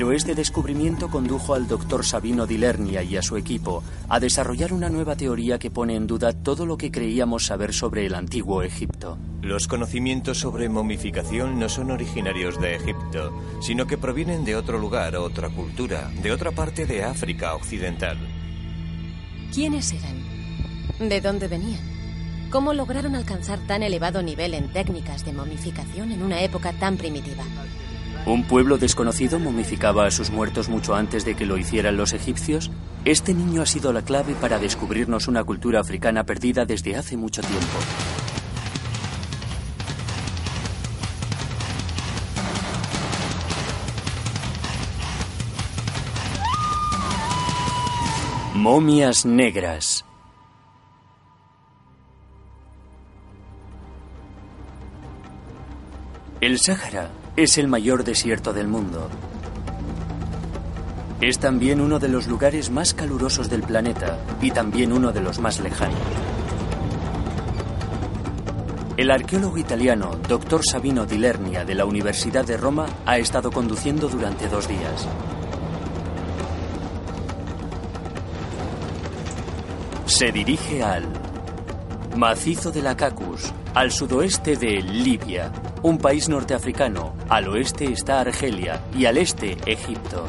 Pero este descubrimiento condujo al doctor Sabino Di Lernia y a su equipo a desarrollar una nueva teoría que pone en duda todo lo que creíamos saber sobre el antiguo Egipto. Los conocimientos sobre momificación no son originarios de Egipto, sino que provienen de otro lugar, otra cultura, de otra parte de África Occidental. ¿Quiénes eran? ¿De dónde venían? ¿Cómo lograron alcanzar tan elevado nivel en técnicas de momificación en una época tan primitiva? ¿Un pueblo desconocido momificaba a sus muertos mucho antes de que lo hicieran los egipcios? Este niño ha sido la clave para descubrirnos una cultura africana perdida desde hace mucho tiempo. Momias negras. El Sáhara es el mayor desierto del mundo. Es también uno de los lugares más calurosos del planeta y también uno de los más lejanos. El arqueólogo italiano Dr. Sabino Di Lernia de la Universidad de Roma ha estado conduciendo durante dos días. Se dirige al macizo de la Cacus, al sudoeste de Libia, un país norteafricano. Al oeste está Argelia y al este Egipto.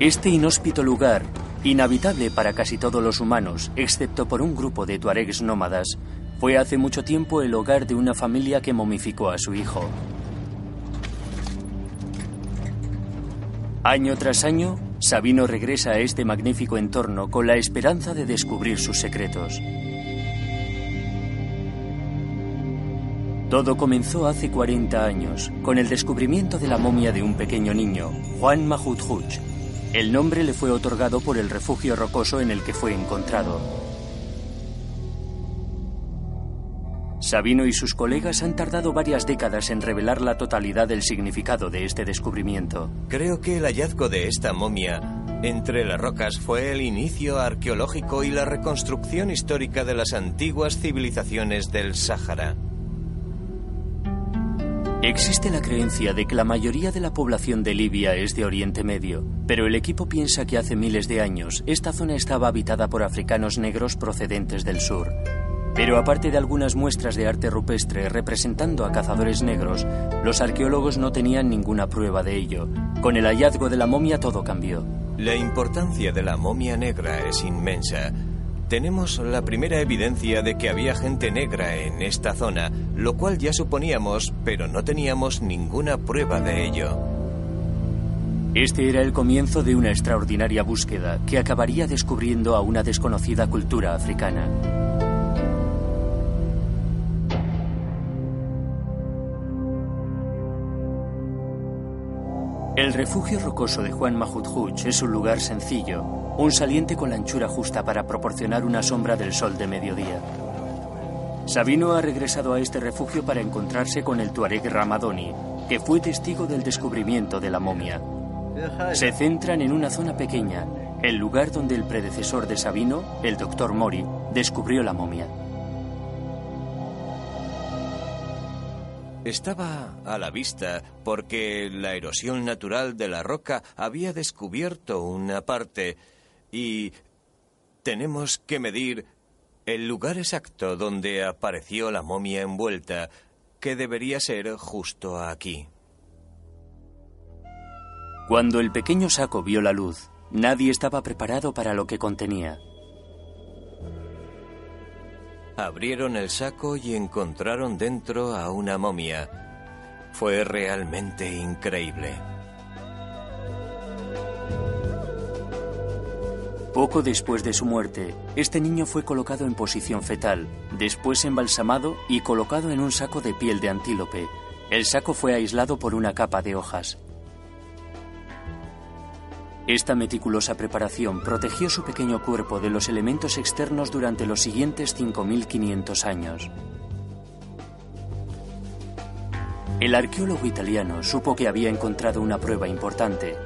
Este inhóspito lugar, inhabitable para casi todos los humanos, excepto por un grupo de tuaregs nómadas, fue hace mucho tiempo el hogar de una familia que momificó a su hijo. Año tras año, Sabino regresa a este magnífico entorno con la esperanza de descubrir sus secretos. Todo comenzó hace 40 años, con el descubrimiento de la momia de un pequeño niño, Juan Mahudhuch. El nombre le fue otorgado por el refugio rocoso en el que fue encontrado. Sabino y sus colegas han tardado varias décadas en revelar la totalidad del significado de este descubrimiento. Creo que el hallazgo de esta momia entre las rocas fue el inicio arqueológico y la reconstrucción histórica de las antiguas civilizaciones del Sáhara. Existe la creencia de que la mayoría de la población de Libia es de Oriente Medio, pero el equipo piensa que hace miles de años esta zona estaba habitada por africanos negros procedentes del sur. Pero aparte de algunas muestras de arte rupestre representando a cazadores negros, los arqueólogos no tenían ninguna prueba de ello. Con el hallazgo de la momia todo cambió. La importancia de la momia negra es inmensa. Tenemos la primera evidencia de que había gente negra en esta zona, lo cual ya suponíamos, pero no teníamos ninguna prueba de ello. Este era el comienzo de una extraordinaria búsqueda que acabaría descubriendo a una desconocida cultura africana. El refugio rocoso de Juan Mahudhuch es un lugar sencillo, un saliente con la anchura justa para proporcionar una sombra del sol de mediodía. Sabino ha regresado a este refugio para encontrarse con el tuareg Ramadoni, que fue testigo del descubrimiento de la momia. Se centran en una zona pequeña, el lugar donde el predecesor de Sabino, el doctor Mori, descubrió la momia. Estaba a la vista porque la erosión natural de la roca había descubierto una parte y tenemos que medir el lugar exacto donde apareció la momia envuelta, que debería ser justo aquí. Cuando el pequeño saco vio la luz, nadie estaba preparado para lo que contenía. Abrieron el saco y encontraron dentro a una momia. Fue realmente increíble. Poco después de su muerte, este niño fue colocado en posición fetal, después embalsamado y colocado en un saco de piel de antílope. El saco fue aislado por una capa de hojas. Esta meticulosa preparación protegió su pequeño cuerpo de los elementos externos durante los siguientes 5.500 años. El arqueólogo italiano supo que había encontrado una prueba importante,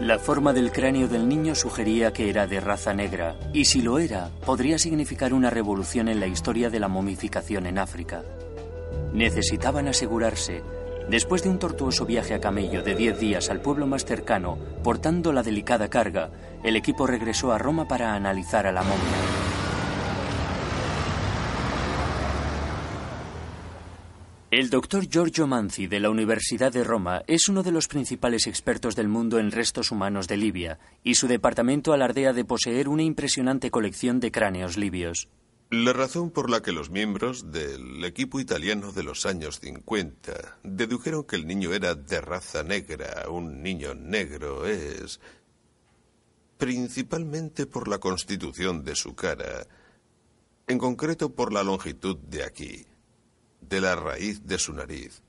la forma del cráneo del niño sugería que era de raza negra, y si lo era, podría significar una revolución en la historia de la momificación en África. Necesitaban asegurarse, después de un tortuoso viaje a camello de 10 días al pueblo más cercano, portando la delicada carga, el equipo regresó a Roma para analizar a la momia. El doctor Giorgio Manzi de la Universidad de Roma es uno de los principales expertos del mundo en restos humanos de Libia, y su departamento alardea de poseer una impresionante colección de cráneos libios. La razón por la que los miembros del equipo italiano de los años 50 dedujeron que el niño era de raza negra, un niño negro, es principalmente por la constitución de su cara, en concreto por la longitud de aquí de la raíz de su nariz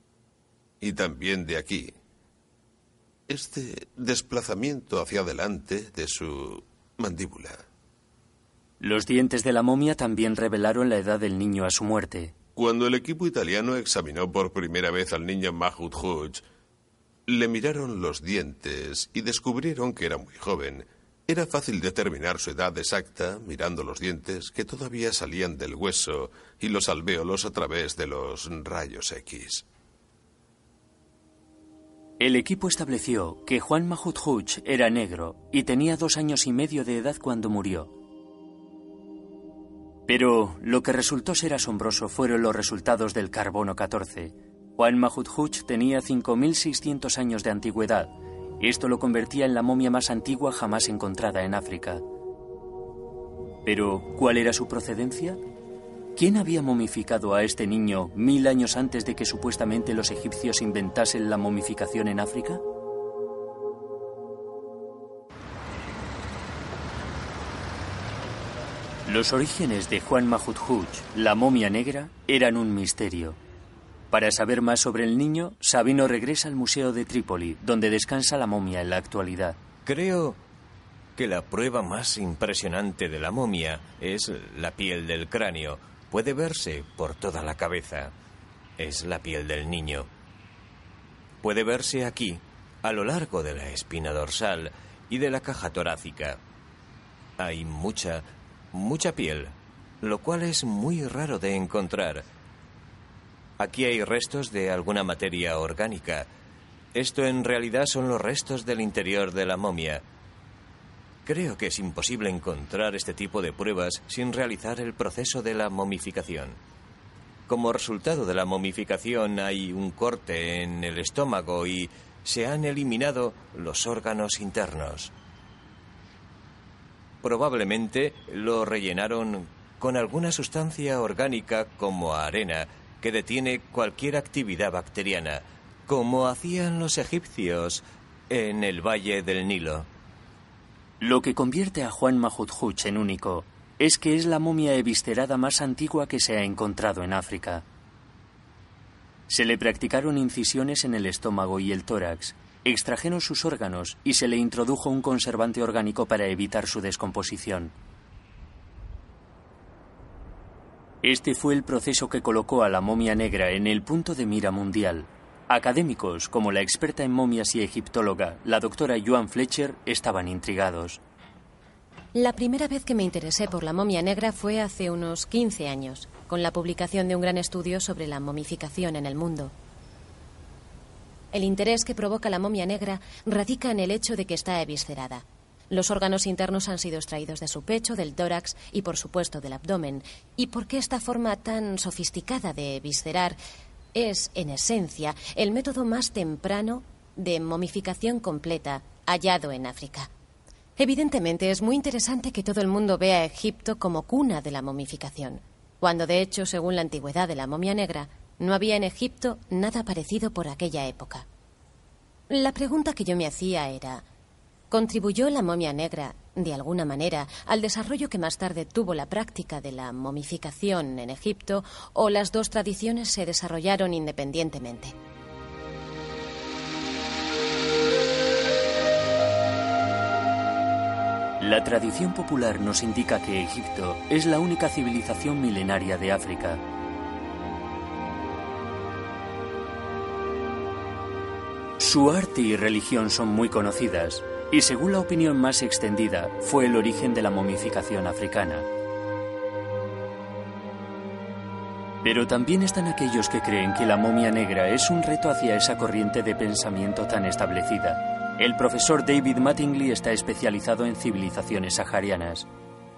y también de aquí. Este desplazamiento hacia adelante de su mandíbula. Los dientes de la momia también revelaron la edad del niño a su muerte. Cuando el equipo italiano examinó por primera vez al niño Mahmoud Hodge, le miraron los dientes y descubrieron que era muy joven era fácil determinar su edad exacta mirando los dientes que todavía salían del hueso y los alvéolos a través de los rayos X. El equipo estableció que Juan Mahut Huch era negro y tenía dos años y medio de edad cuando murió. Pero lo que resultó ser asombroso fueron los resultados del carbono 14. Juan Mahut Huch tenía 5.600 años de antigüedad esto lo convertía en la momia más antigua jamás encontrada en África. Pero, ¿cuál era su procedencia? ¿Quién había momificado a este niño mil años antes de que supuestamente los egipcios inventasen la momificación en África? Los orígenes de Juan Mahut la momia negra, eran un misterio. Para saber más sobre el niño, Sabino regresa al Museo de Trípoli, donde descansa la momia en la actualidad. Creo que la prueba más impresionante de la momia es la piel del cráneo. Puede verse por toda la cabeza. Es la piel del niño. Puede verse aquí, a lo largo de la espina dorsal y de la caja torácica. Hay mucha, mucha piel, lo cual es muy raro de encontrar. Aquí hay restos de alguna materia orgánica. Esto en realidad son los restos del interior de la momia. Creo que es imposible encontrar este tipo de pruebas sin realizar el proceso de la momificación. Como resultado de la momificación hay un corte en el estómago y se han eliminado los órganos internos. Probablemente lo rellenaron con alguna sustancia orgánica como arena que detiene cualquier actividad bacteriana, como hacían los egipcios en el Valle del Nilo. Lo que convierte a Juan Mahudhuch en único es que es la momia eviscerada más antigua que se ha encontrado en África. Se le practicaron incisiones en el estómago y el tórax, extrajeron sus órganos y se le introdujo un conservante orgánico para evitar su descomposición. Este fue el proceso que colocó a la momia negra en el punto de mira mundial. Académicos, como la experta en momias y egiptóloga, la doctora Joan Fletcher, estaban intrigados. La primera vez que me interesé por la momia negra fue hace unos 15 años, con la publicación de un gran estudio sobre la momificación en el mundo. El interés que provoca la momia negra radica en el hecho de que está eviscerada. Los órganos internos han sido extraídos de su pecho, del tórax y, por supuesto, del abdomen. ¿Y por qué esta forma tan sofisticada de viscerar es, en esencia, el método más temprano de momificación completa hallado en África? Evidentemente es muy interesante que todo el mundo vea a Egipto como cuna de la momificación, cuando de hecho, según la antigüedad de la momia negra, no había en Egipto nada parecido por aquella época. La pregunta que yo me hacía era, ¿Contribuyó la momia negra de alguna manera, al desarrollo que más tarde tuvo la práctica de la momificación en Egipto, o las dos tradiciones se desarrollaron independientemente. La tradición popular nos indica que Egipto es la única civilización milenaria de África. Su arte y religión son muy conocidas, y según la opinión más extendida, fue el origen de la momificación africana. Pero también están aquellos que creen que la momia negra es un reto hacia esa corriente de pensamiento tan establecida el profesor David Mattingly está especializado en civilizaciones saharianas.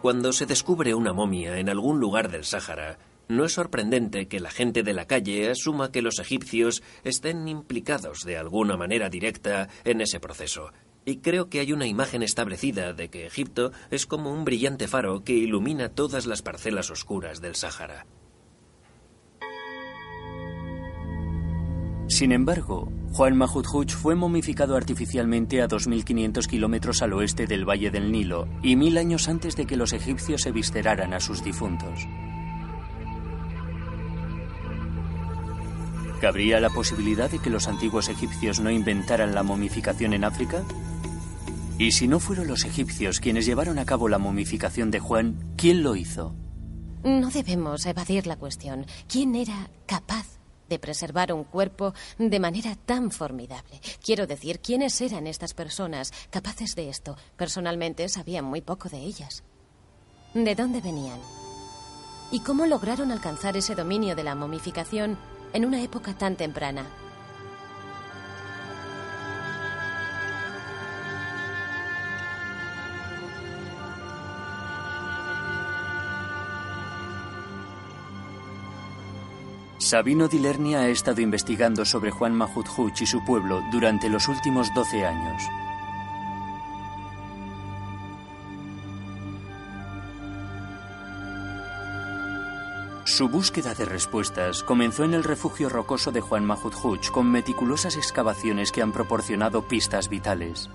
Cuando se descubre una momia en algún lugar del Sáhara, no es sorprendente que la gente de la calle asuma que los egipcios estén implicados de alguna manera directa en ese proceso. Y creo que hay una imagen establecida de que Egipto es como un brillante faro que ilumina todas las parcelas oscuras del Sáhara. Sin embargo, Juan Mahudhuch fue momificado artificialmente a 2.500 kilómetros al oeste del Valle del Nilo y mil años antes de que los egipcios se visteraran a sus difuntos. ¿Cabría la posibilidad de que los antiguos egipcios no inventaran la momificación en África? Y si no fueron los egipcios quienes llevaron a cabo la momificación de Juan, ¿quién lo hizo? No debemos evadir la cuestión. ¿Quién era capaz de preservar un cuerpo de manera tan formidable. Quiero decir, ¿quiénes eran estas personas capaces de esto? Personalmente sabía muy poco de ellas. ¿De dónde venían? ¿Y cómo lograron alcanzar ese dominio de la momificación en una época tan temprana? Sabino di Lernia ha estado investigando sobre Juan Mahudhuch y su pueblo durante los últimos 12 años. Su búsqueda de respuestas comenzó en el refugio rocoso de Juan Mahudhuch con meticulosas excavaciones que han proporcionado pistas vitales.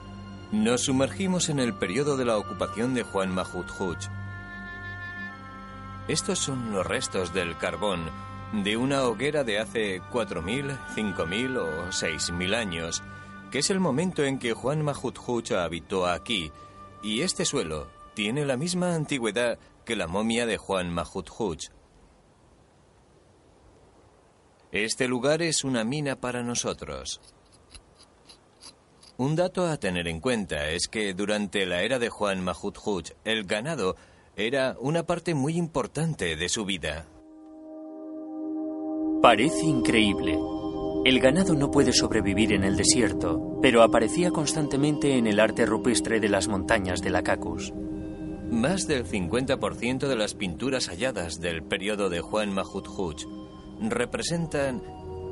Nos sumergimos en el periodo de la ocupación de Juan Mahudhuch. Estos son los restos del carbón de una hoguera de hace 4.000, 5.000 o 6.000 años, que es el momento en que Juan Mahudhuch habitó aquí, y este suelo tiene la misma antigüedad que la momia de Juan Mahudhuch. Este lugar es una mina para nosotros. Un dato a tener en cuenta es que durante la era de Juan Mahudhuch el ganado era una parte muy importante de su vida. Parece increíble. El ganado no puede sobrevivir en el desierto, pero aparecía constantemente en el arte rupestre de las montañas de la Cacus. Más del 50% de las pinturas halladas del periodo de Juan Mahudhuch representan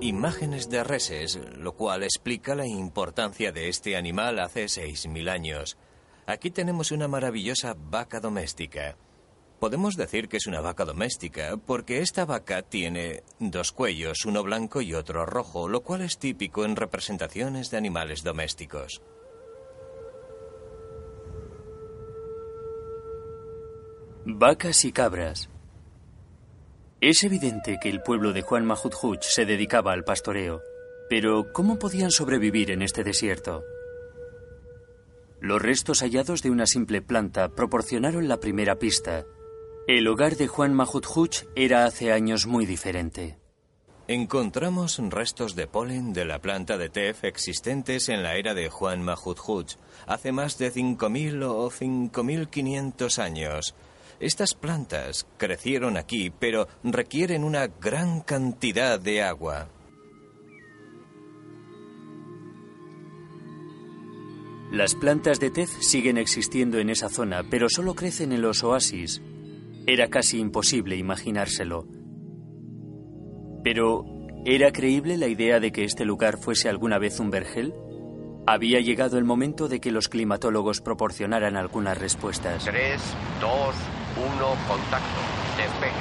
imágenes de reses, lo cual explica la importancia de este animal hace 6.000 años. Aquí tenemos una maravillosa vaca doméstica. Podemos decir que es una vaca doméstica porque esta vaca tiene dos cuellos, uno blanco y otro rojo, lo cual es típico en representaciones de animales domésticos. Vacas y cabras. Es evidente que el pueblo de Juan Mahudhuch se dedicaba al pastoreo, pero ¿cómo podían sobrevivir en este desierto? Los restos hallados de una simple planta proporcionaron la primera pista, el hogar de Juan Mahudhuch era hace años muy diferente. Encontramos restos de polen de la planta de tef existentes en la era de Juan Mahudhuch, hace más de 5.000 o 5.500 años. Estas plantas crecieron aquí, pero requieren una gran cantidad de agua. Las plantas de tef siguen existiendo en esa zona, pero solo crecen en los oasis, era casi imposible imaginárselo. Pero, ¿era creíble la idea de que este lugar fuese alguna vez un vergel? Había llegado el momento de que los climatólogos proporcionaran algunas respuestas. 3, 2, 1, contacto. Despegue.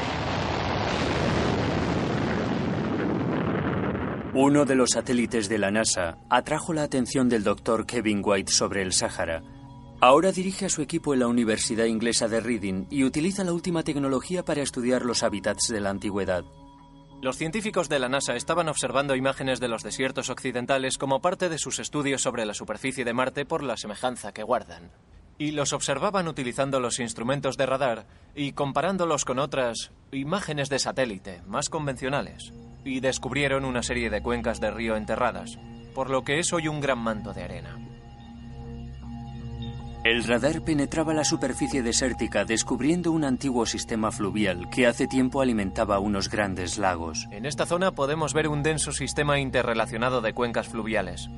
Uno de los satélites de la NASA atrajo la atención del doctor Kevin White sobre el Sáhara Ahora dirige a su equipo en la Universidad Inglesa de Reading y utiliza la última tecnología para estudiar los hábitats de la antigüedad. Los científicos de la NASA estaban observando imágenes de los desiertos occidentales como parte de sus estudios sobre la superficie de Marte por la semejanza que guardan. Y los observaban utilizando los instrumentos de radar y comparándolos con otras imágenes de satélite más convencionales. Y descubrieron una serie de cuencas de río enterradas, por lo que es hoy un gran manto de arena. El radar penetraba la superficie desértica descubriendo un antiguo sistema fluvial que hace tiempo alimentaba unos grandes lagos. En esta zona podemos ver un denso sistema interrelacionado de cuencas fluviales,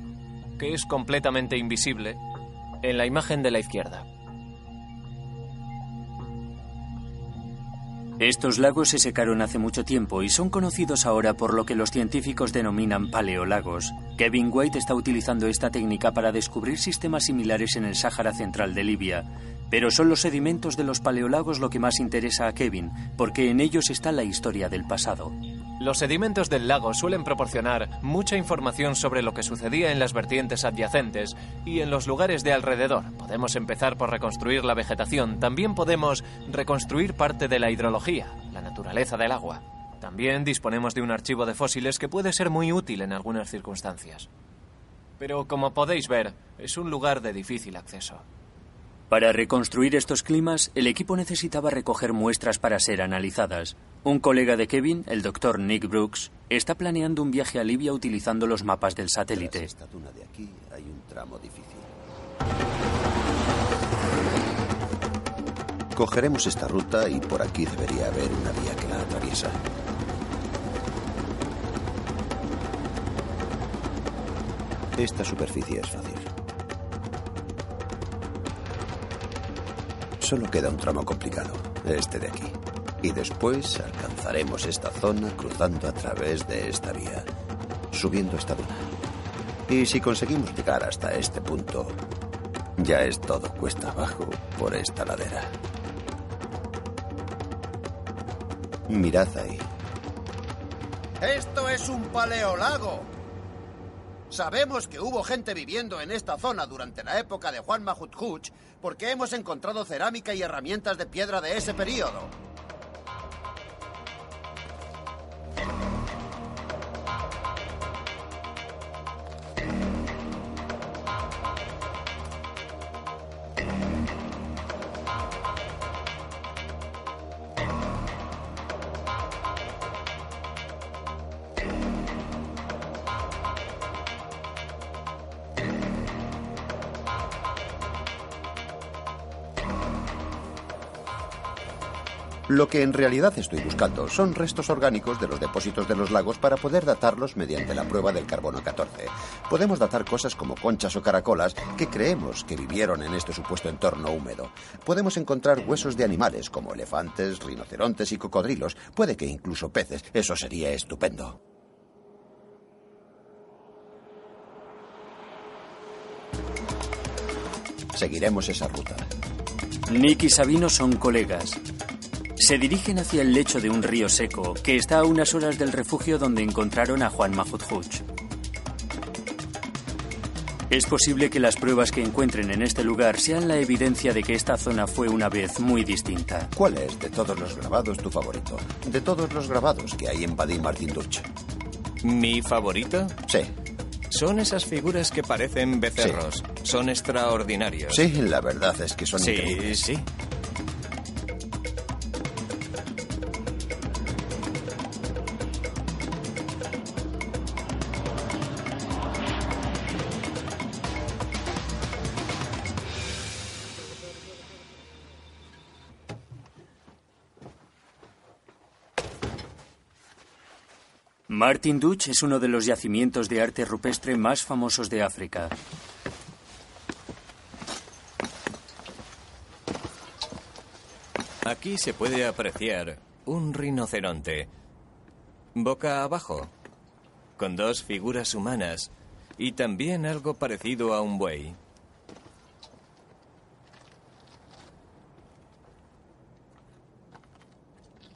que es completamente invisible en la imagen de la izquierda. Estos lagos se secaron hace mucho tiempo y son conocidos ahora por lo que los científicos denominan paleolagos. Kevin White está utilizando esta técnica para descubrir sistemas similares en el Sáhara central de Libia. Pero son los sedimentos de los paleolagos lo que más interesa a Kevin, porque en ellos está la historia del pasado. Los sedimentos del lago suelen proporcionar mucha información sobre lo que sucedía en las vertientes adyacentes y en los lugares de alrededor. Podemos empezar por reconstruir la vegetación, también podemos reconstruir parte de la hidrología, la naturaleza del agua. También disponemos de un archivo de fósiles que puede ser muy útil en algunas circunstancias. Pero como podéis ver, es un lugar de difícil acceso. Para reconstruir estos climas, el equipo necesitaba recoger muestras para ser analizadas. Un colega de Kevin, el doctor Nick Brooks, está planeando un viaje a Libia utilizando los mapas del satélite. Cogeremos esta ruta y por aquí debería haber una vía que la atraviesa. Esta superficie es fácil. Solo queda un tramo complicado, este de aquí. Y después alcanzaremos esta zona cruzando a través de esta vía, subiendo esta duna. Y si conseguimos llegar hasta este punto, ya es todo cuesta abajo por esta ladera. Mirad ahí. Esto es un paleolago. Sabemos que hubo gente viviendo en esta zona durante la época de Juan Mahutjuch porque hemos encontrado cerámica y herramientas de piedra de ese período. Lo que en realidad estoy buscando son restos orgánicos de los depósitos de los lagos para poder datarlos mediante la prueba del carbono 14. Podemos datar cosas como conchas o caracolas que creemos que vivieron en este supuesto entorno húmedo. Podemos encontrar huesos de animales como elefantes, rinocerontes y cocodrilos, puede que incluso peces. Eso sería estupendo. Seguiremos esa ruta. Nick y Sabino son colegas. Se dirigen hacia el lecho de un río seco que está a unas horas del refugio donde encontraron a Juan Mahutjuch. Es posible que las pruebas que encuentren en este lugar sean la evidencia de que esta zona fue una vez muy distinta. ¿Cuál es de todos los grabados tu favorito? De todos los grabados que hay en Vadim Martin Duch. ¿Mi favorito? Sí. Son esas figuras que parecen becerros. Son extraordinarios. Sí, la verdad es que son sí, increíbles. sí. Martin Duch es uno de los yacimientos de arte rupestre más famosos de África. Aquí se puede apreciar un rinoceronte, boca abajo, con dos figuras humanas y también algo parecido a un buey.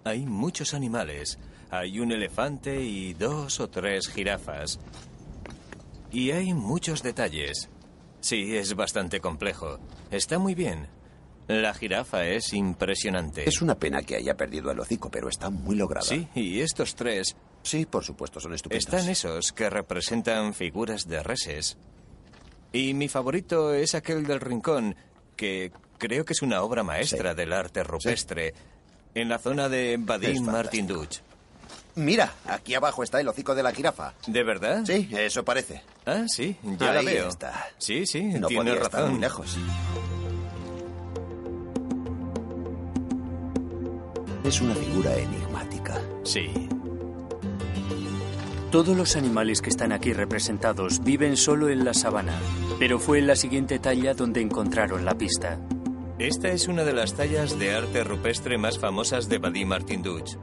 Hay muchos animales. Hay un elefante y dos o tres jirafas. Y hay muchos detalles. Sí, es bastante complejo. Está muy bien. La jirafa es impresionante. Es una pena que haya perdido el hocico, pero está muy lograda. Sí, y estos tres Sí, por supuesto, son estupendos. están esos que representan figuras de reses. Y mi favorito es aquel del rincón, que creo que es una obra maestra Sí. del arte rupestre, en la zona de Vadim. Martin Duch. Mira, aquí abajo está el hocico de la jirafa. ¿De verdad? Sí, eso parece. Ah, sí, ya la Ahí veo. está. Sí, sí, No tiene podía estar razón. muy lejos. Es una figura enigmática. Sí. Todos los animales que están aquí representados viven solo en la sabana, pero fue en la siguiente talla donde encontraron la pista. Esta es una de las tallas de arte rupestre más famosas de Vadim Martin Duch.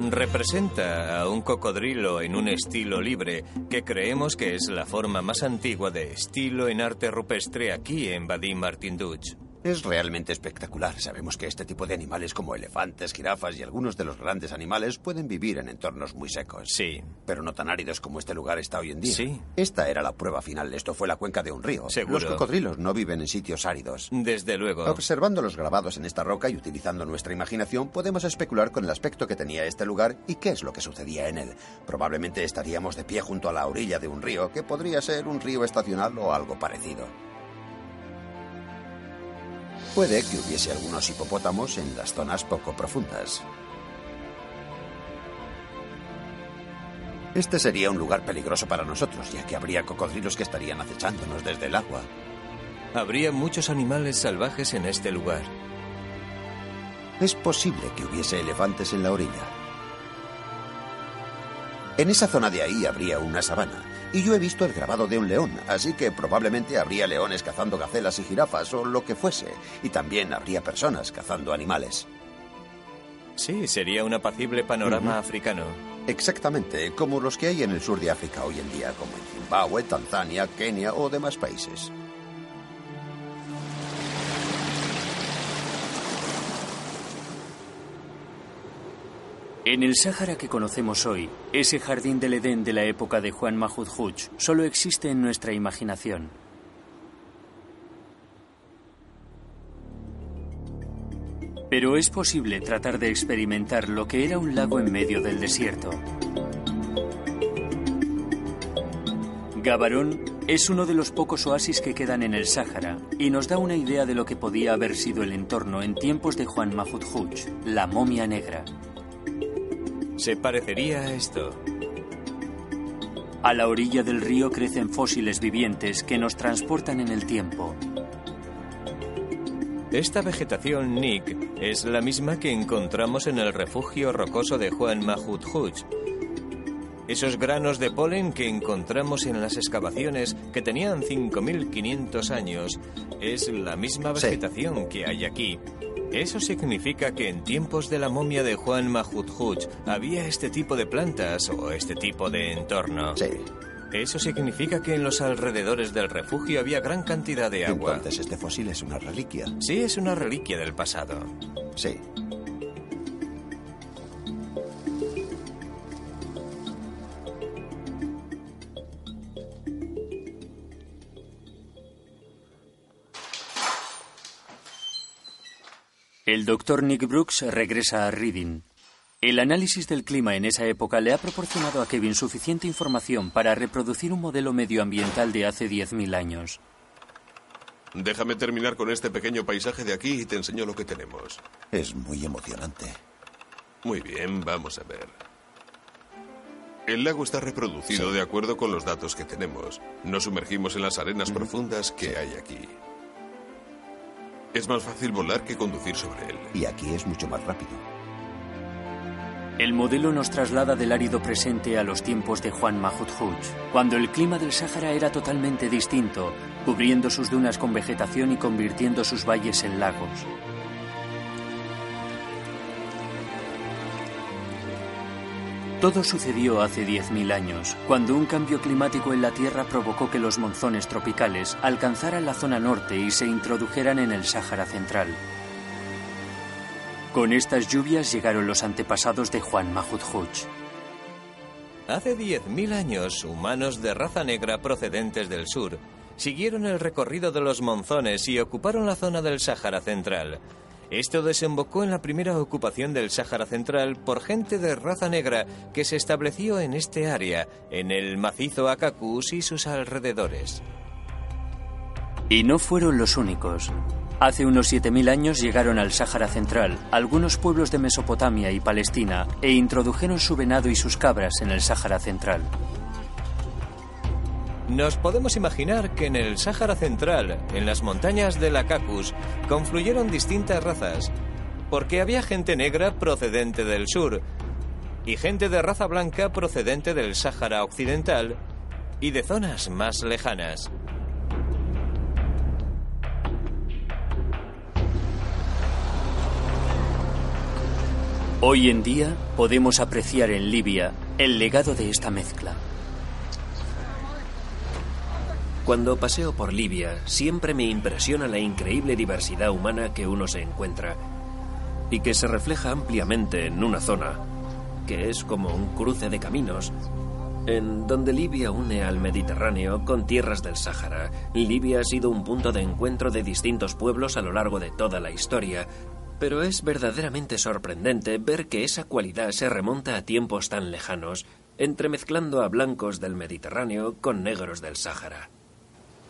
Representa a un cocodrilo en un estilo libre, que creemos que es la forma más antigua de estilo en arte rupestre aquí en Vadim Martin Duch. Es realmente espectacular. Sabemos que este tipo de animales como elefantes, jirafas y algunos de los grandes animales pueden vivir en entornos muy secos. Sí. Pero no tan áridos como este lugar está hoy en día. Sí. Esta era la prueba final. Esto fue la cuenca de un río. Seguro. Los cocodrilos no viven en sitios áridos. Desde luego. Observando los grabados en esta roca y utilizando nuestra imaginación, podemos especular con el aspecto que tenía este lugar y qué es lo que sucedía en él. Probablemente estaríamos de pie junto a la orilla de un río, que podría ser un río estacional o algo parecido. Puede que hubiese algunos hipopótamos en las zonas poco profundas. Este sería un lugar peligroso para nosotros, ya que habría cocodrilos que estarían acechándonos desde el agua. Habría muchos animales salvajes en este lugar. Es posible que hubiese elefantes en la orilla. En esa zona de ahí habría una sabana. Y yo he visto el grabado de un león, así que probablemente habría leones cazando gacelas y jirafas o lo que fuese. Y también habría personas cazando animales. Sí, sería un apacible panorama africano. Exactamente, como los que hay en el sur de África hoy en día, como en Zimbabue, Tanzania, Kenia o demás países. En el Sáhara que conocemos hoy, ese jardín del Edén de la época de Juan Mahudhuch solo existe en nuestra imaginación. Pero es posible tratar de experimentar lo que era un lago en medio del desierto. Gabarón es uno de los pocos oasis que quedan en el Sáhara y nos da una idea de lo que podía haber sido el entorno en tiempos de Juan Mahudhuch, la momia negra. Se parecería a esto. A la orilla del río crecen fósiles vivientes que nos transportan en el tiempo. Esta vegetación Nick es la misma que encontramos en el refugio rocoso de Juan Mahut Huch. Esos granos de polen que encontramos en las excavaciones que tenían 5.500 años es la misma Sí. vegetación que hay aquí. Eso significa que en tiempos de la momia de Juan Mahut Huch había este tipo de plantas o este tipo de entorno. Sí. Eso significa que en los alrededores del refugio había gran cantidad de agua. Entonces este fósil es una reliquia. Sí, es una reliquia del pasado. Sí. El doctor Nick Brooks regresa a Reading. El análisis del clima en esa época le ha proporcionado a Kevin suficiente información para reproducir un modelo medioambiental de hace 10.000 años. Déjame terminar con este pequeño paisaje de aquí y te enseño lo que tenemos. Es muy emocionante. Muy bien, vamos a ver. El lago está reproducido de acuerdo con los datos que tenemos. Nos sumergimos en las arenas profundas que hay aquí. Es más fácil volar que conducir sobre él. Y aquí es mucho más rápido. El modelo nos traslada del árido presente a los tiempos de Juan Mahut Huch, cuando el clima del Sáhara era totalmente distinto, cubriendo sus dunas con vegetación y convirtiendo sus valles en lagos. Todo sucedió hace 10.000 años, cuando un cambio climático en la Tierra provocó que los monzones tropicales alcanzaran la zona norte y se introdujeran en el Sáhara Central. Con estas lluvias llegaron los antepasados de Juan Mahut Huch. Hace 10.000 años, humanos de raza negra procedentes del sur siguieron el recorrido de los monzones y ocuparon la zona del Sáhara Central. Esto desembocó en la primera ocupación del Sáhara Central por gente de raza negra que se estableció en este área, en el macizo Akakus y sus alrededores. Y no fueron los únicos. Hace unos 7.000 años llegaron al Sáhara Central algunos pueblos de Mesopotamia y Palestina e introdujeron su venado y sus cabras en el Sáhara Central. Nos podemos imaginar que en el Sáhara Central, en las montañas de la Cacus, confluyeron distintas razas, porque había gente negra procedente del sur y gente de raza blanca procedente del Sáhara Occidental y de zonas más lejanas. Hoy en día podemos apreciar en Libia el legado de esta mezcla. Cuando paseo por Libia, siempre me impresiona la increíble diversidad humana que uno se encuentra y que se refleja ampliamente en una zona, que es como un cruce de caminos, en donde Libia une al Mediterráneo con tierras del Sáhara. Libia ha sido un punto de encuentro de distintos pueblos a lo largo de toda la historia, pero es verdaderamente sorprendente ver que esa cualidad se remonta a tiempos tan lejanos, entremezclando a blancos del Mediterráneo con negros del Sáhara.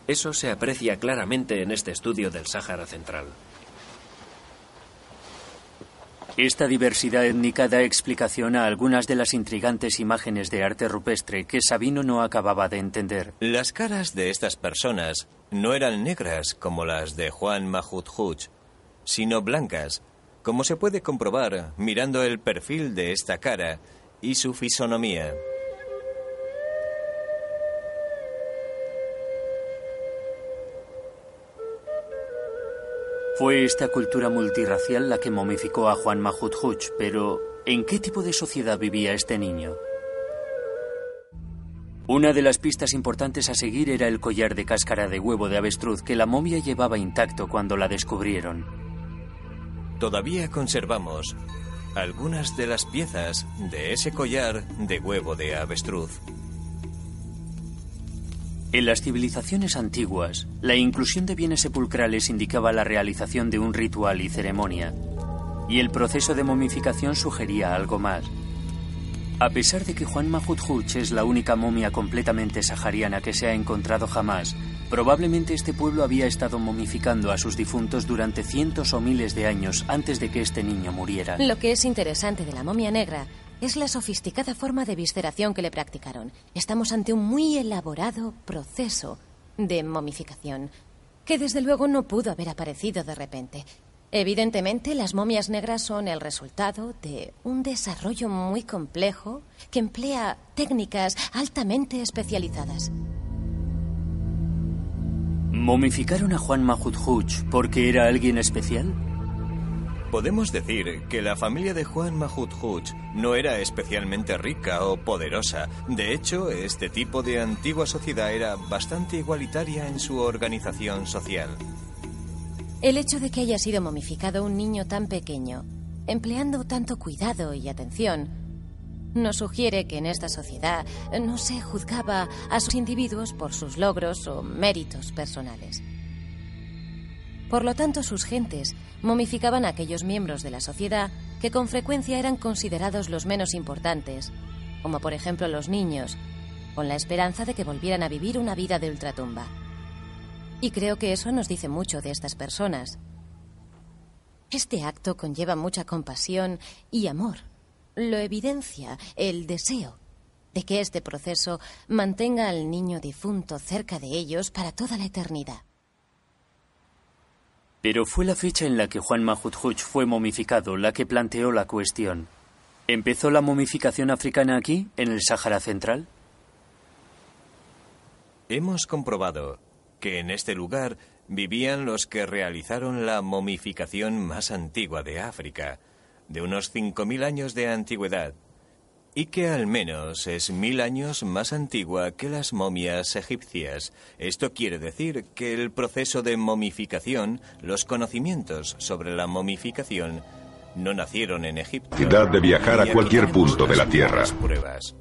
Eso se aprecia claramente en este estudio del Sáhara Central. Esta diversidad étnica da explicación a algunas de las intrigantes imágenes de arte rupestre que Sabino no acababa de entender. Las caras de estas personas no eran negras como las de Juan Mahut sino blancas, como se puede comprobar mirando el perfil de esta cara y su fisonomía. Fue esta cultura multirracial la que momificó a Juan Mahut pero ¿en qué tipo de sociedad vivía este niño? Una de las pistas importantes a seguir era el collar de cáscara de huevo de avestruz que la momia llevaba intacto cuando la descubrieron. Todavía conservamos algunas de las piezas de ese collar de huevo de avestruz. En las civilizaciones antiguas, la inclusión de bienes sepulcrales indicaba la realización de un ritual y ceremonia, y el proceso de momificación sugería algo más. A pesar de que Juan Mahut es la única momia completamente sahariana que se ha encontrado jamás, probablemente este pueblo había estado momificando a sus difuntos durante cientos o miles de años antes de que este niño muriera. Lo que es interesante de la momia negra es la sofisticada forma de visceración que le practicaron. Estamos ante un muy elaborado proceso de momificación, que desde luego no pudo haber aparecido de repente. Evidentemente, las momias negras son el resultado de un desarrollo muy complejo que emplea técnicas altamente especializadas. ¿Momificaron a Juan Mahut porque era alguien especial? Podemos decir que la familia de Juan Mahut no era especialmente rica o poderosa. De hecho, este tipo de antigua sociedad era bastante igualitaria en su organización social. El hecho de que haya sido momificado un niño tan pequeño, empleando tanto cuidado y atención, nos sugiere que en esta sociedad no se juzgaba a sus individuos por sus logros o méritos personales. Por lo tanto, sus gentes momificaban a aquellos miembros de la sociedad que con frecuencia eran considerados los menos importantes, como por ejemplo los niños, con la esperanza de que volvieran a vivir una vida de ultratumba. Y creo que eso nos dice mucho de estas personas. Este acto conlleva mucha compasión y amor. Lo evidencia el deseo de que este proceso mantenga al niño difunto cerca de ellos para toda la eternidad. Pero fue la fecha en la que Juan Mahut fue momificado la que planteó la cuestión. ¿Empezó la momificación africana aquí, en el Sáhara Central? Hemos comprobado que en este lugar vivían los que realizaron la momificación más antigua de África, de unos 5.000 años de antigüedad, y que al menos es mil años más antigua que las momias egipcias. Esto quiere decir que el proceso de momificación, los conocimientos sobre la momificación, no nacieron en Egipto. de viajar a cualquier punto de la Tierra. Pruebas.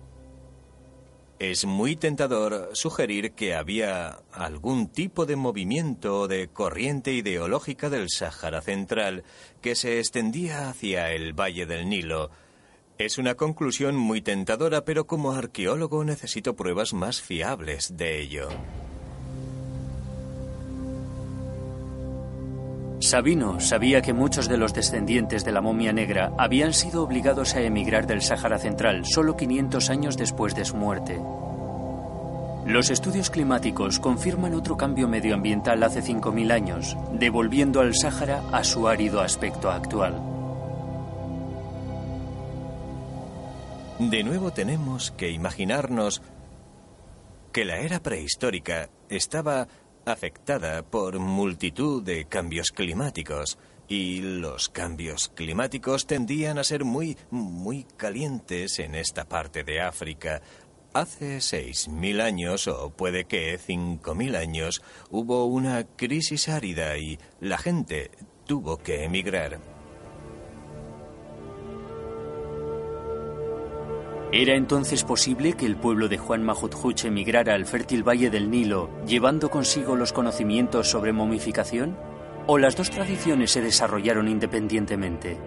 Es muy tentador sugerir que había algún tipo de movimiento o de corriente ideológica del Sáhara Central que se extendía hacia el Valle del Nilo. Es una conclusión muy tentadora, pero como arqueólogo necesito pruebas más fiables de ello. Sabino sabía que muchos de los descendientes de la momia negra habían sido obligados a emigrar del Sáhara Central solo 500 años después de su muerte. Los estudios climáticos confirman otro cambio medioambiental hace 5.000 años, devolviendo al Sáhara a su árido aspecto actual. De nuevo tenemos que imaginarnos que la era prehistórica estaba afectada por multitud de cambios climáticos y los cambios climáticos tendían a ser muy, muy calientes en esta parte de África. Hace seis mil años, o puede que cinco mil años, hubo una crisis árida y la gente tuvo que emigrar. ¿Era entonces posible que el pueblo de Juan Mahutjuch emigrara al fértil valle del Nilo, llevando consigo los conocimientos sobre momificación? ¿O las dos tradiciones se desarrollaron independientemente?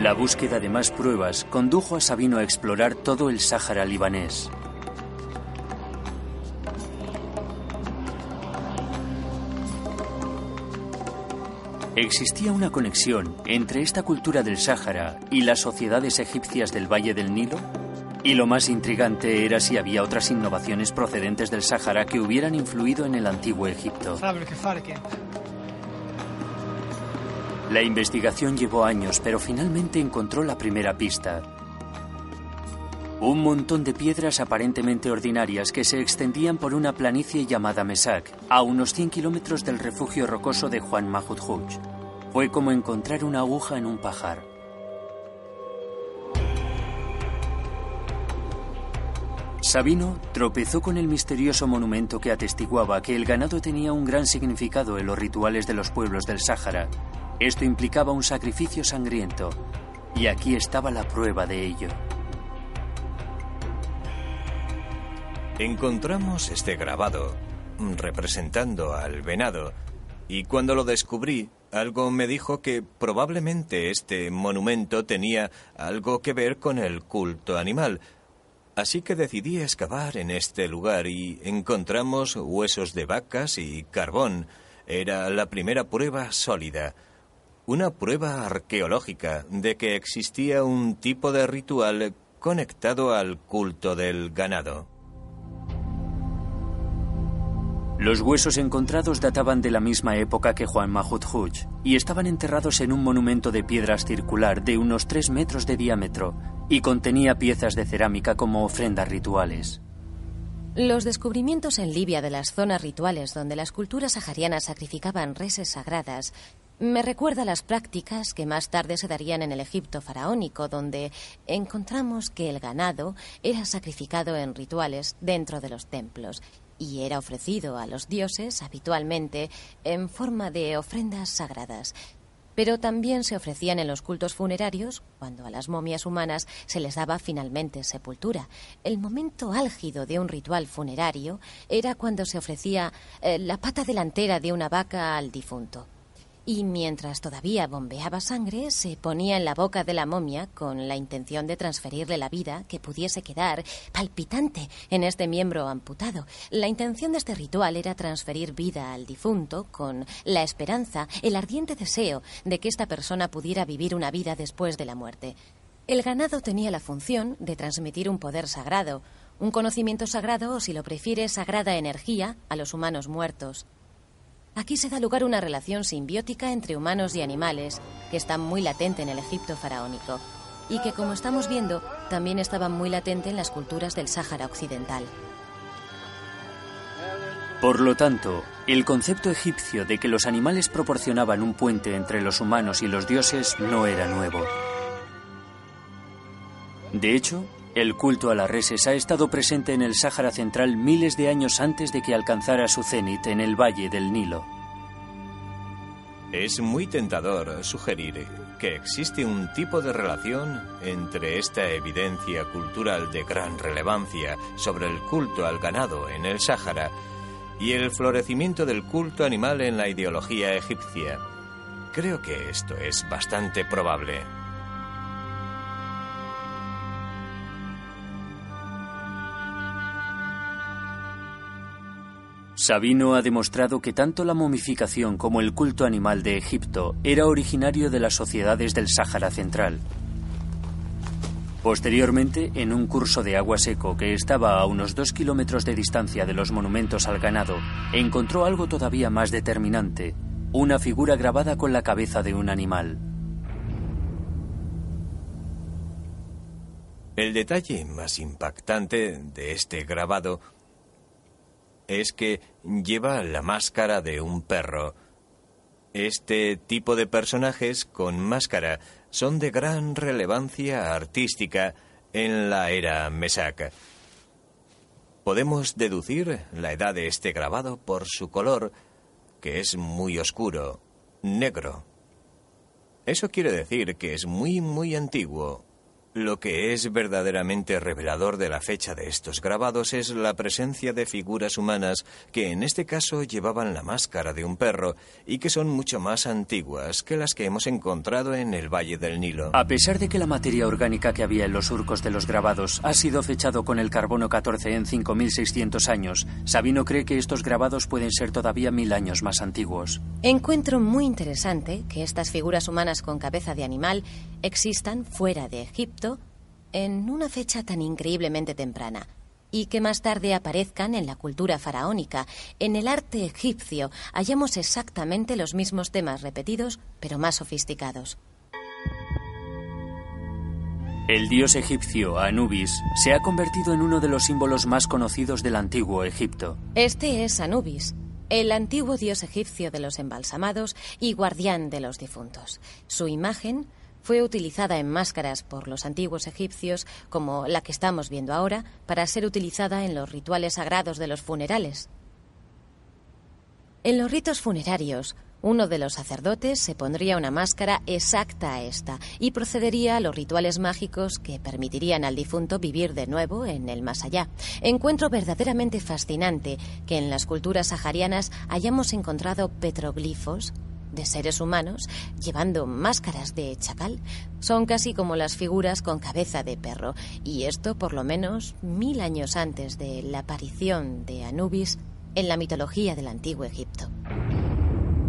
La búsqueda de más pruebas condujo a Sabino a explorar todo el Sáhara libanés. ¿Existía una conexión entre esta cultura del Sáhara y las sociedades egipcias del Valle del Nilo? Y lo más intrigante era si había otras innovaciones procedentes del Sáhara que hubieran influido en el antiguo Egipto. La investigación llevó años, pero finalmente encontró la primera pista. Un montón de piedras aparentemente ordinarias que se extendían por una planicie llamada Mesak, a unos 100 kilómetros del refugio rocoso de Juan Mahudhuch. Fue como encontrar una aguja en un pajar. Sabino tropezó con el misterioso monumento que atestiguaba que el ganado tenía un gran significado en los rituales de los pueblos del Sáhara. Esto implicaba un sacrificio sangriento, y aquí estaba la prueba de ello. Encontramos este grabado representando al venado y cuando lo descubrí, algo me dijo que probablemente este monumento tenía algo que ver con el culto animal. Así que decidí excavar en este lugar y encontramos huesos de vacas y carbón. Era la primera prueba sólida, una prueba arqueológica de que existía un tipo de ritual conectado al culto del ganado. Los huesos encontrados databan de la misma época que Juan Mahudhuch y estaban enterrados en un monumento de piedras circular de unos tres metros de diámetro y contenía piezas de cerámica como ofrendas rituales. Los descubrimientos en Libia de las zonas rituales donde las culturas saharianas sacrificaban reses sagradas me recuerda las prácticas que más tarde se darían en el Egipto faraónico, donde encontramos que el ganado era sacrificado en rituales dentro de los templos y era ofrecido a los dioses habitualmente en forma de ofrendas sagradas. Pero también se ofrecían en los cultos funerarios cuando a las momias humanas se les daba finalmente sepultura. El momento álgido de un ritual funerario era cuando se ofrecía eh, la pata delantera de una vaca al difunto y mientras todavía bombeaba sangre, se ponía en la boca de la momia con la intención de transferirle la vida que pudiese quedar palpitante en este miembro amputado. La intención de este ritual era transferir vida al difunto con la esperanza, el ardiente deseo de que esta persona pudiera vivir una vida después de la muerte. El ganado tenía la función de transmitir un poder sagrado, un conocimiento sagrado o, si lo prefiere, sagrada energía a los humanos muertos. Aquí se da lugar una relación simbiótica entre humanos y animales que está muy latente en el Egipto faraónico y que, como estamos viendo, también estaba muy latente en las culturas del Sáhara Occidental. Por lo tanto, el concepto egipcio de que los animales proporcionaban un puente entre los humanos y los dioses no era nuevo. De hecho, el culto a las reses ha estado presente en el Sáhara Central miles de años antes de que alcanzara su cenit en el valle del Nilo. Es muy tentador sugerir que existe un tipo de relación entre esta evidencia cultural de gran relevancia sobre el culto al ganado en el Sáhara y el florecimiento del culto animal en la ideología egipcia. Creo que esto es bastante probable. Sabino ha demostrado que tanto la momificación como el culto animal de Egipto era originario de las sociedades del Sáhara Central. Posteriormente, en un curso de agua seco que estaba a unos dos kilómetros de distancia de los monumentos al ganado, encontró algo todavía más determinante, una figura grabada con la cabeza de un animal. El detalle más impactante de este grabado es que lleva la máscara de un perro. Este tipo de personajes con máscara son de gran relevancia artística en la era Mesac. Podemos deducir la edad de este grabado por su color, que es muy oscuro, negro. Eso quiere decir que es muy, muy antiguo, lo que es verdaderamente revelador de la fecha de estos grabados es la presencia de figuras humanas que en este caso llevaban la máscara de un perro y que son mucho más antiguas que las que hemos encontrado en el Valle del Nilo. A pesar de que la materia orgánica que había en los surcos de los grabados ha sido fechado con el carbono 14 en 5600 años, Sabino cree que estos grabados pueden ser todavía mil años más antiguos. Encuentro muy interesante que estas figuras humanas con cabeza de animal existan fuera de Egipto en una fecha tan increíblemente temprana y que más tarde aparezcan en la cultura faraónica. En el arte egipcio hallamos exactamente los mismos temas repetidos, pero más sofisticados. El dios egipcio Anubis se ha convertido en uno de los símbolos más conocidos del antiguo Egipto. Este es Anubis, el antiguo dios egipcio de los embalsamados y guardián de los difuntos. Su imagen fue utilizada en máscaras por los antiguos egipcios, como la que estamos viendo ahora, para ser utilizada en los rituales sagrados de los funerales. En los ritos funerarios, uno de los sacerdotes se pondría una máscara exacta a esta y procedería a los rituales mágicos que permitirían al difunto vivir de nuevo en el más allá. Encuentro verdaderamente fascinante que en las culturas saharianas hayamos encontrado petroglifos de seres humanos llevando máscaras de chacal. Son casi como las figuras con cabeza de perro, y esto por lo menos mil años antes de la aparición de Anubis en la mitología del antiguo Egipto.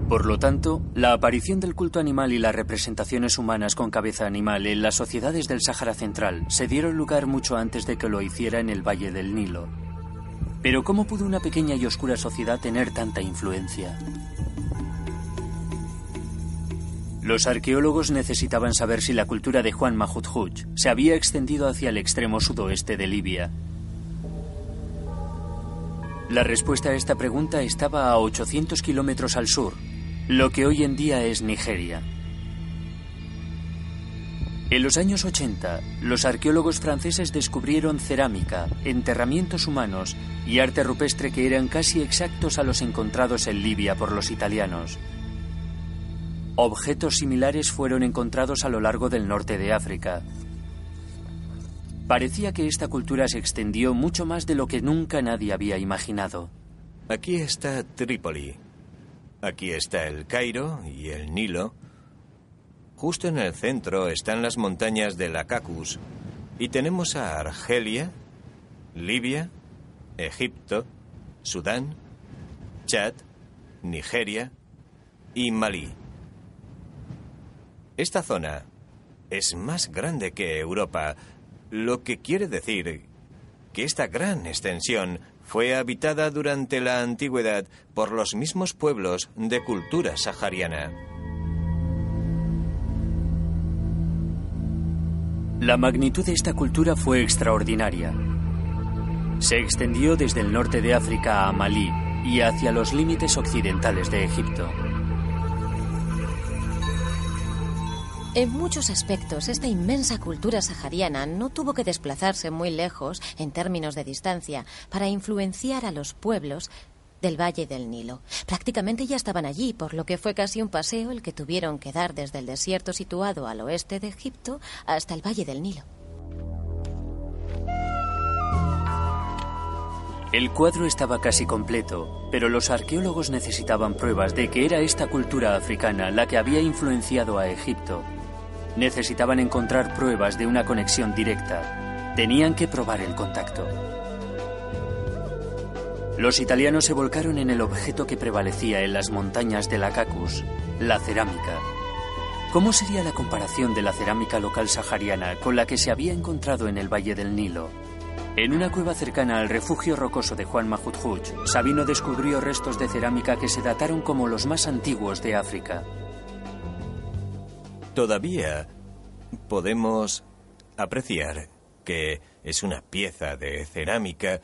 Por lo tanto, la aparición del culto animal y las representaciones humanas con cabeza animal en las sociedades del Sáhara Central se dieron lugar mucho antes de que lo hiciera en el Valle del Nilo. Pero ¿cómo pudo una pequeña y oscura sociedad tener tanta influencia? Los arqueólogos necesitaban saber si la cultura de Juan Mahudhuch se había extendido hacia el extremo sudoeste de Libia. La respuesta a esta pregunta estaba a 800 kilómetros al sur, lo que hoy en día es Nigeria. En los años 80, los arqueólogos franceses descubrieron cerámica, enterramientos humanos y arte rupestre que eran casi exactos a los encontrados en Libia por los italianos. Objetos similares fueron encontrados a lo largo del norte de África. Parecía que esta cultura se extendió mucho más de lo que nunca nadie había imaginado. Aquí está Trípoli. Aquí está el Cairo y el Nilo. Justo en el centro están las montañas de la Cacus. Y tenemos a Argelia, Libia, Egipto, Sudán, Chad, Nigeria y Malí. Esta zona es más grande que Europa, lo que quiere decir que esta gran extensión fue habitada durante la antigüedad por los mismos pueblos de cultura sahariana. La magnitud de esta cultura fue extraordinaria. Se extendió desde el norte de África a Malí y hacia los límites occidentales de Egipto. En muchos aspectos, esta inmensa cultura sahariana no tuvo que desplazarse muy lejos en términos de distancia para influenciar a los pueblos del Valle del Nilo. Prácticamente ya estaban allí, por lo que fue casi un paseo el que tuvieron que dar desde el desierto situado al oeste de Egipto hasta el Valle del Nilo. El cuadro estaba casi completo, pero los arqueólogos necesitaban pruebas de que era esta cultura africana la que había influenciado a Egipto. Necesitaban encontrar pruebas de una conexión directa. Tenían que probar el contacto. Los italianos se volcaron en el objeto que prevalecía en las montañas de la Cacus, la cerámica. ¿Cómo sería la comparación de la cerámica local sahariana con la que se había encontrado en el Valle del Nilo? En una cueva cercana al refugio rocoso de Juan Mahut Sabino descubrió restos de cerámica que se dataron como los más antiguos de África. Todavía podemos apreciar que es una pieza de cerámica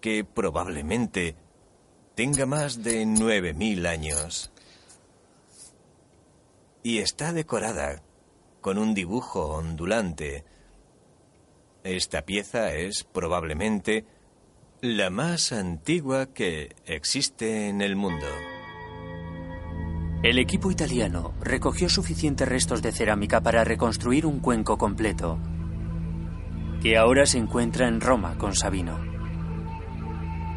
que probablemente tenga más de 9.000 años. Y está decorada con un dibujo ondulante esta pieza es probablemente la más antigua que existe en el mundo. El equipo italiano recogió suficientes restos de cerámica para reconstruir un cuenco completo, que ahora se encuentra en Roma con Sabino.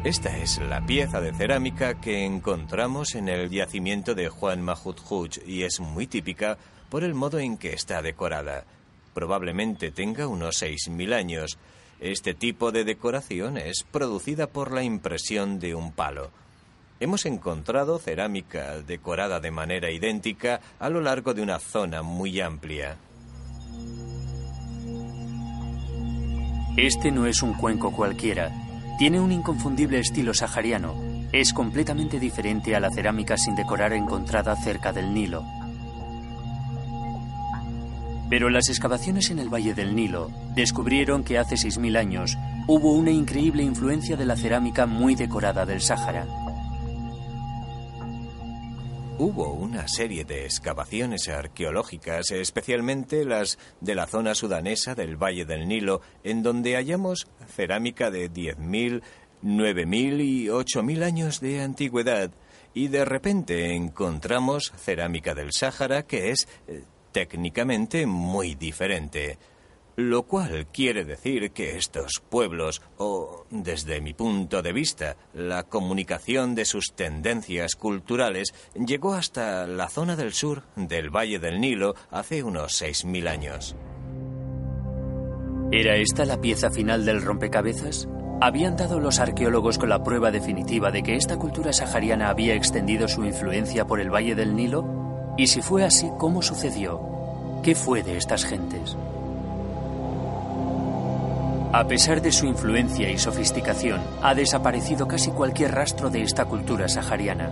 Esta es la pieza de cerámica que encontramos en el yacimiento de Juan Mahut y es muy típica por el modo en que está decorada. Probablemente tenga unos 6.000 años. Este tipo de decoración es producida por la impresión de un palo. Hemos encontrado cerámica decorada de manera idéntica a lo largo de una zona muy amplia. Este no es un cuenco cualquiera. Tiene un inconfundible estilo sahariano. Es completamente diferente a la cerámica sin decorar encontrada cerca del Nilo. Pero las excavaciones en el Valle del Nilo descubrieron que hace 6.000 años hubo una increíble influencia de la cerámica muy decorada del Sáhara. Hubo una serie de excavaciones arqueológicas, especialmente las de la zona sudanesa del Valle del Nilo, en donde hallamos cerámica de 10.000, 9.000 y 8.000 años de antigüedad, y de repente encontramos cerámica del Sáhara que es eh, técnicamente muy diferente. Lo cual quiere decir que estos pueblos, o desde mi punto de vista, la comunicación de sus tendencias culturales, llegó hasta la zona del sur del Valle del Nilo hace unos 6.000 años. ¿Era esta la pieza final del rompecabezas? ¿Habían dado los arqueólogos con la prueba definitiva de que esta cultura sahariana había extendido su influencia por el Valle del Nilo? Y si fue así, ¿cómo sucedió? ¿Qué fue de estas gentes? A pesar de su influencia y sofisticación, ha desaparecido casi cualquier rastro de esta cultura sahariana.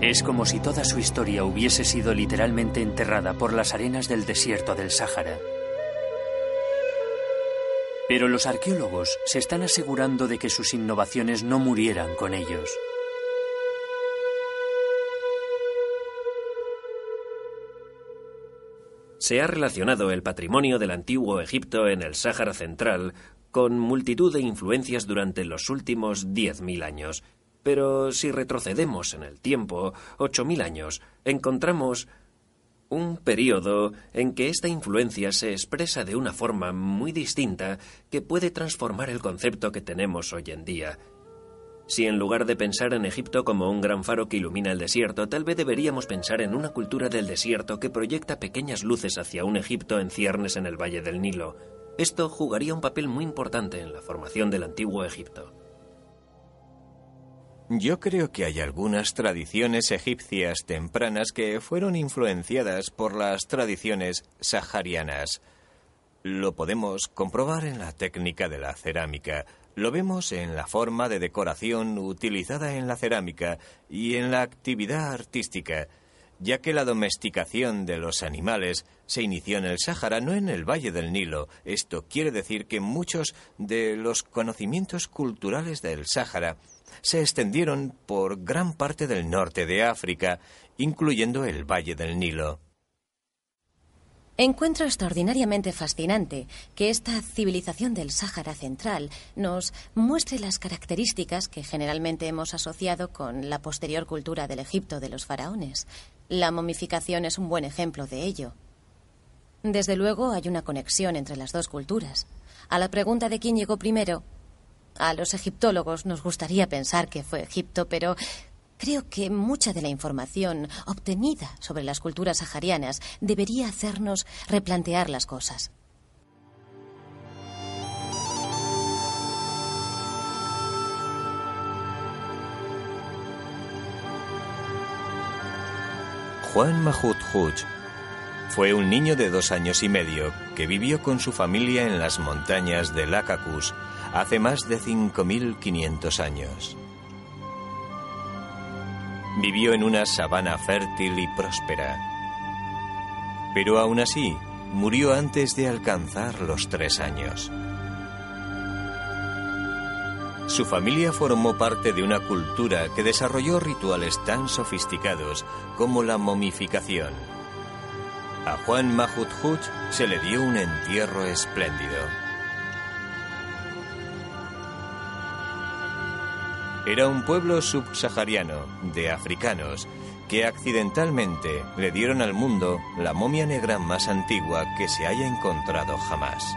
Es como si toda su historia hubiese sido literalmente enterrada por las arenas del desierto del Sáhara. Pero los arqueólogos se están asegurando de que sus innovaciones no murieran con ellos. Se ha relacionado el patrimonio del antiguo Egipto en el Sáhara Central con multitud de influencias durante los últimos 10.000 años. Pero si retrocedemos en el tiempo, 8.000 años, encontramos un periodo en que esta influencia se expresa de una forma muy distinta que puede transformar el concepto que tenemos hoy en día. Si en lugar de pensar en Egipto como un gran faro que ilumina el desierto, tal vez deberíamos pensar en una cultura del desierto que proyecta pequeñas luces hacia un Egipto en ciernes en el Valle del Nilo. Esto jugaría un papel muy importante en la formación del antiguo Egipto. Yo creo que hay algunas tradiciones egipcias tempranas que fueron influenciadas por las tradiciones saharianas. Lo podemos comprobar en la técnica de la cerámica. Lo vemos en la forma de decoración utilizada en la cerámica y en la actividad artística, ya que la domesticación de los animales se inició en el Sáhara, no en el Valle del Nilo. Esto quiere decir que muchos de los conocimientos culturales del Sáhara se extendieron por gran parte del norte de África, incluyendo el Valle del Nilo. Encuentro extraordinariamente fascinante que esta civilización del Sáhara Central nos muestre las características que generalmente hemos asociado con la posterior cultura del Egipto de los faraones. La momificación es un buen ejemplo de ello. Desde luego hay una conexión entre las dos culturas. A la pregunta de quién llegó primero, a los egiptólogos nos gustaría pensar que fue Egipto, pero Creo que mucha de la información obtenida sobre las culturas saharianas debería hacernos replantear las cosas. Juan Mahut Huj fue un niño de dos años y medio que vivió con su familia en las montañas de Lacacus hace más de 5.500 años. Vivió en una sabana fértil y próspera. Pero aún así, murió antes de alcanzar los tres años. Su familia formó parte de una cultura que desarrolló rituales tan sofisticados como la momificación. A Juan Mahut se le dio un entierro espléndido. Era un pueblo subsahariano de africanos que accidentalmente le dieron al mundo la momia negra más antigua que se haya encontrado jamás.